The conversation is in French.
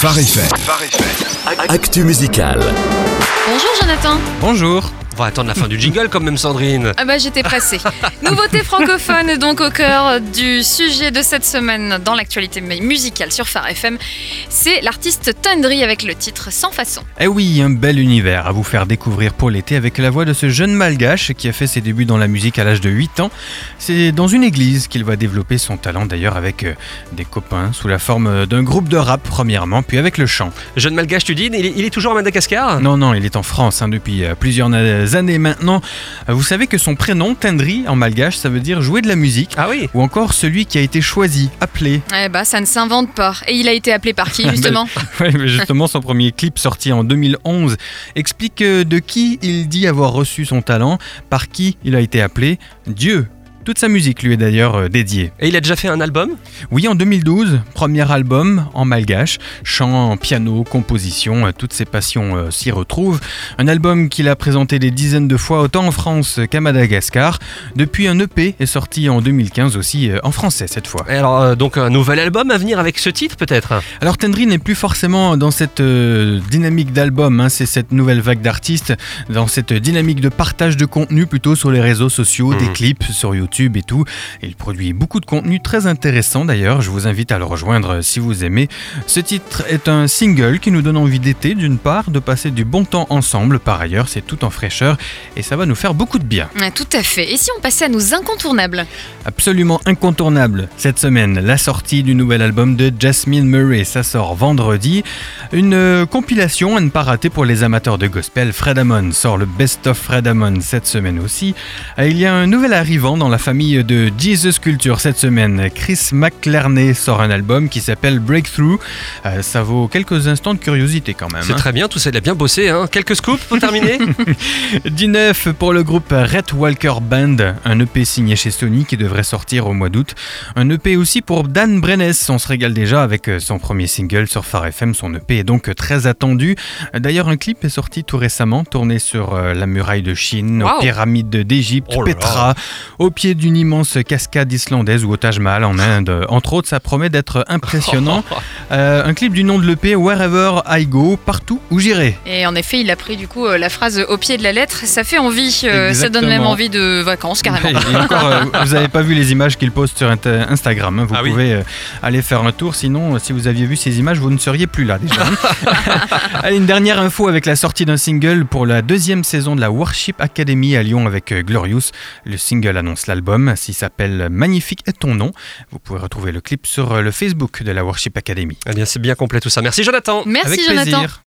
Phare. Actu musical. Bonjour Jonathan. Bonjour. On va attendre la fin du jingle quand même Sandrine. Ah bah j'étais pressée. Nouveauté francophone donc au cœur du sujet de cette semaine dans l'actualité musicale sur Phare FM, c'est l'artiste Tundry avec le titre Sans façon. Eh oui, un bel univers à vous faire découvrir pour l'été avec la voix de ce jeune malgache qui a fait ses débuts dans la musique à l'âge de 8 ans. C'est dans une église qu'il va développer son talent d'ailleurs avec euh, des copains sous la forme d'un groupe de rap premièrement, puis avec le chant. Jeune malgache tu dis, il est, toujours à Madagascar? Non, non, il est en France hein, depuis euh, plusieurs années années maintenant. Euh, vous savez que son prénom, Tendri, en malgache, ça veut dire jouer de la musique. Ah oui Ou encore celui qui a été choisi, appelé. Eh bah, ça ne s'invente pas. Et il a été appelé par qui, justement Oui, mais justement, son premier clip sorti en 2011 explique euh, de qui il dit avoir reçu son talent, par qui il a été appelé Dieu. Toute sa musique lui est d'ailleurs euh, dédiée. Et il a déjà fait un album? Oui, en 2012, premier album en malgache, chant, piano, composition, euh, toutes ses passions euh, s'y retrouvent. Un album qu'il a présenté des dizaines de fois autant en France qu'à Madagascar. Depuis un EP est sorti en 2015 aussi en français cette fois. Et alors donc un nouvel album à venir avec ce titre peut-être? Alors Tendry n'est plus forcément dans cette dynamique d'album, hein, c'est cette nouvelle vague d'artistes, dans cette dynamique de partage de contenu plutôt sur les réseaux sociaux, des mmh. clips sur YouTube et tout. Il produit beaucoup de contenu très intéressant d'ailleurs, je vous invite à le rejoindre si vous aimez. Ce titre est un single qui nous donne envie d'été d'une part, de passer du bon temps ensemble par ailleurs, c'est tout en fraîcheur et ça va nous faire beaucoup de bien. tout à fait. Et si on passait à nos incontournables? Absolument incontournable cette semaine, la sortie du nouvel album de Jasmine Murray, ça sort vendredi. Une euh, compilation à ne pas rater pour les amateurs de gospel. Fred Amon sort le Best of Fred Amon cette semaine aussi. Il y a un nouvel arrivant dans la famille de Jesus Culture cette semaine. Chris McClerney sort un album qui s'appelle Breakthrough. Euh, ça vaut quelques instants de curiosité quand même. C'est hein. très bien, tout ça il a bien bossé. Hein. Quelques scoops pour terminer Du neuf pour le groupe Red Walker Band, un EP signé chez Sony qui devrait sortir au mois d'août. Un EP aussi pour Dan Brennes, on se régale déjà avec euh, son premier single sur Phare FM. Son EP est donc très attendu. D'ailleurs, un clip est sorti tout récemment, tourné sur euh, la muraille de Chine, aux pyramides d'Égypte, oh Petra, au pied d'une immense cascade islandaise ou au Taj Mahal en Inde. Entre autres, ça promet d'être impressionnant. Euh, un clip du nom de l'EP, Wherever I Go, partout où j'irai. Et en effet, il a pris du coup euh, la phrase au pied de la lettre. Ça fait envie, euh, ça donne même envie de vacances carrément. vous n'avez pas vu les images qu'il poste sur Instagram. Hein. Vous ah pouvez aller faire un tour. Sinon, si vous aviez vu ces images, vous ne seriez plus là déjà. Allez, une dernière info avec la sortie d'un single pour la deuxième saison de la Worship Academy à Lyon avec Glorious. Le single annonce l'album. S'il s'appelle Magnifique est ton nom. Vous pouvez retrouver le clip sur le Facebook de la Worship Academy. Eh bien, c'est bien complet tout ça. Merci Jonathan. Merci avec Jonathan. Plaisir.